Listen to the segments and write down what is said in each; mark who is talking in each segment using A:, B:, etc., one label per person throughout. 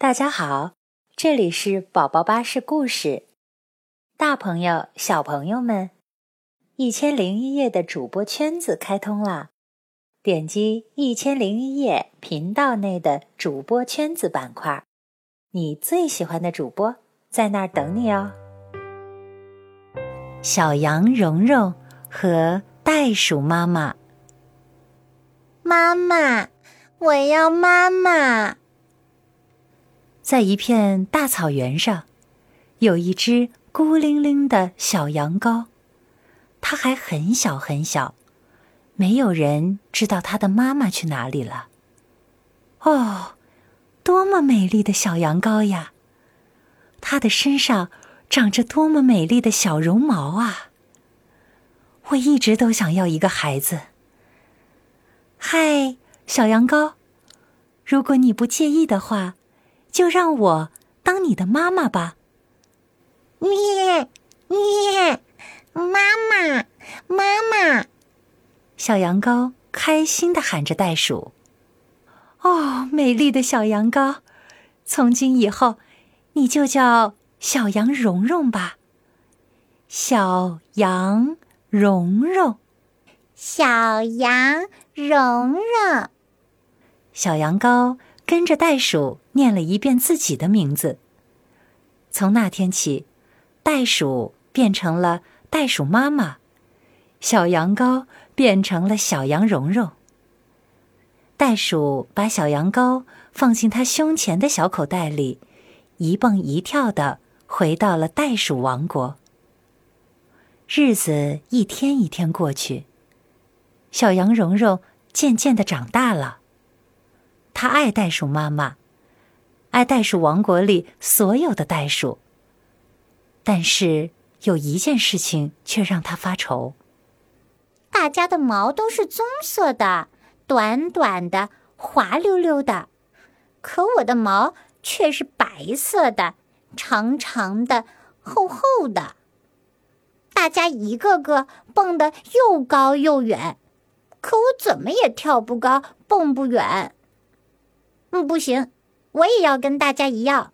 A: 大家好，这里是宝宝巴士故事。大朋友、小朋友们，一千零一夜的主播圈子开通啦！点击一千零一夜频道内的主播圈子板块，你最喜欢的主播在那儿等你哦。小羊蓉蓉和袋鼠妈妈，
B: 妈妈，我要妈妈。
A: 在一片大草原上，有一只孤零零的小羊羔，它还很小很小，没有人知道它的妈妈去哪里了。哦，多么美丽的小羊羔呀！它的身上长着多么美丽的小绒毛啊！我一直都想要一个孩子。嗨，小羊羔，如果你不介意的话。就让我当你的妈妈吧。
B: 咩咩，妈妈妈妈，
A: 小羊羔开心的喊着袋鼠。哦，美丽的小羊羔，从今以后你就叫小羊蓉蓉吧。小羊蓉蓉，
B: 小羊蓉蓉，
A: 小羊羔。跟着袋鼠念了一遍自己的名字。从那天起，袋鼠变成了袋鼠妈妈，小羊羔变成了小羊蓉蓉。袋鼠把小羊羔放进它胸前的小口袋里，一蹦一跳的回到了袋鼠王国。日子一天一天过去，小羊蓉蓉渐渐的长大了。他爱袋鼠妈妈，爱袋鼠王国里所有的袋鼠。但是有一件事情却让他发愁：
B: 大家的毛都是棕色的，短短的，滑溜溜的，可我的毛却是白色的，长长的，厚厚的。大家一个个蹦得又高又远，可我怎么也跳不高，蹦不远。嗯，不行，我也要跟大家一样，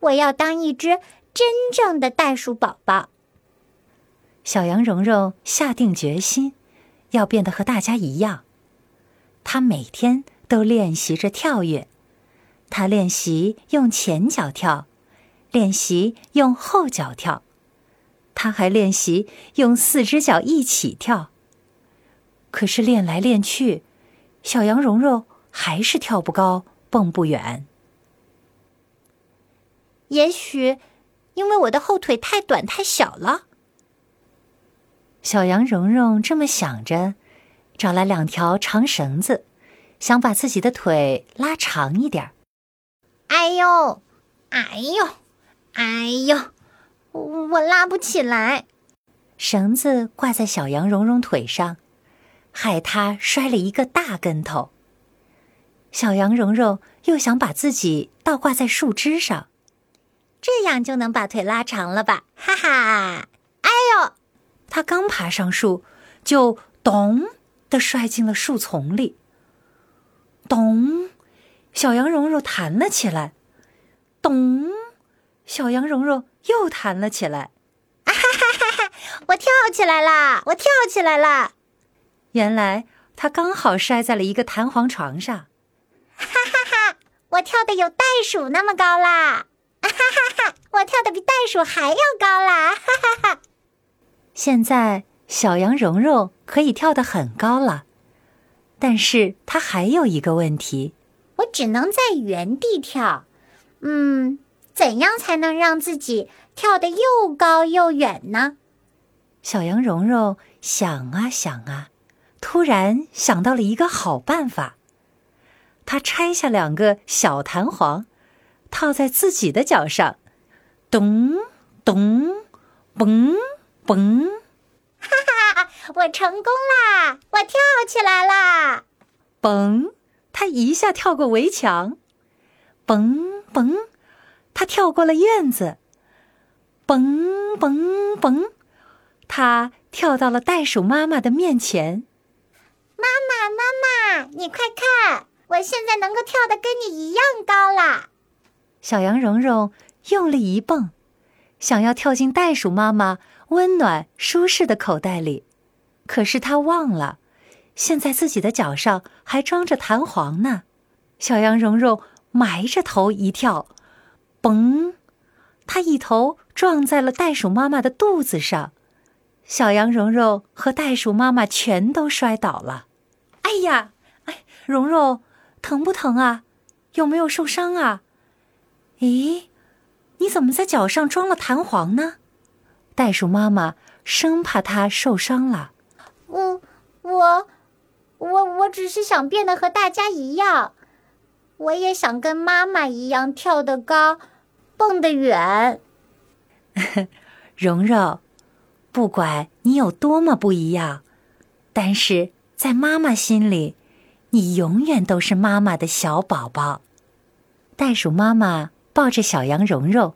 B: 我要当一只真正的袋鼠宝宝。
A: 小羊蓉蓉下定决心，要变得和大家一样。她每天都练习着跳跃，她练习用前脚跳，练习用后脚跳，她还练习用四只脚一起跳。可是练来练去，小羊蓉蓉还是跳不高。蹦不远，
B: 也许因为我的后腿太短太小了。
A: 小羊蓉蓉这么想着，找来两条长绳子，想把自己的腿拉长一点。
B: 哎呦，哎呦，哎呦，我拉不起来。
A: 绳子挂在小羊蓉蓉腿上，害它摔了一个大跟头。小羊蓉蓉又想把自己倒挂在树枝上，
B: 这样就能把腿拉长了吧？哈哈！哎呦，
A: 它刚爬上树，就咚的摔进了树丛里。咚，小羊蓉蓉弹了起来。咚，小羊蓉蓉又弹了起来。
B: 哈哈哈哈！我跳起来啦！我跳起来啦！
A: 原来它刚好摔在了一个弹簧床上。
B: 我跳的有袋鼠那么高啦！哈哈哈！我跳的比袋鼠还要高啦！哈哈哈！
A: 现在小羊蓉蓉可以跳得很高了，但是它还有一个问题：
B: 我只能在原地跳。嗯，怎样才能让自己跳得又高又远呢？
A: 小羊蓉蓉想啊想啊，突然想到了一个好办法。他拆下两个小弹簧，套在自己的脚上，咚咚，嘣嘣，
B: 哈哈！我成功啦！我跳起来啦！
A: 嘣！他一下跳过围墙，嘣嘣！他跳过了院子，嘣嘣嘣！他跳到了袋鼠妈妈的面前。
B: 妈妈，妈妈，你快看！我现在能够跳得跟你一样高啦！
A: 小羊蓉蓉用力一蹦，想要跳进袋鼠妈妈温暖舒适的口袋里，可是他忘了，现在自己的脚上还装着弹簧呢。小羊蓉蓉埋着头一跳，嘣！它一头撞在了袋鼠妈妈的肚子上，小羊蓉蓉和袋鼠妈妈全都摔倒了。哎呀，哎，蓉蓉，疼不疼啊？有没有受伤啊？咦，你怎么在脚上装了弹簧呢？袋鼠妈妈生怕它受伤了。
B: 我我我我只是想变得和大家一样，我也想跟妈妈一样跳得高，蹦得远。
A: 蓉蓉，不管你有多么不一样，但是在妈妈心里，你永远都是妈妈的小宝宝。袋鼠妈妈。抱着小羊蓉蓉，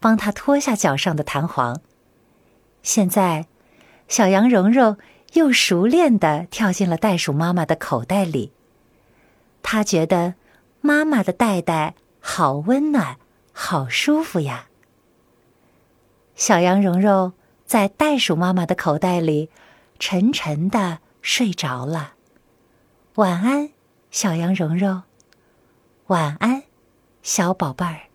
A: 帮他脱下脚上的弹簧。现在，小羊蓉蓉又熟练地跳进了袋鼠妈妈的口袋里。他觉得妈妈的袋袋好温暖，好舒服呀。小羊蓉蓉在袋鼠妈妈的口袋里沉沉的睡着了。晚安，小羊蓉蓉。晚安。小宝贝儿。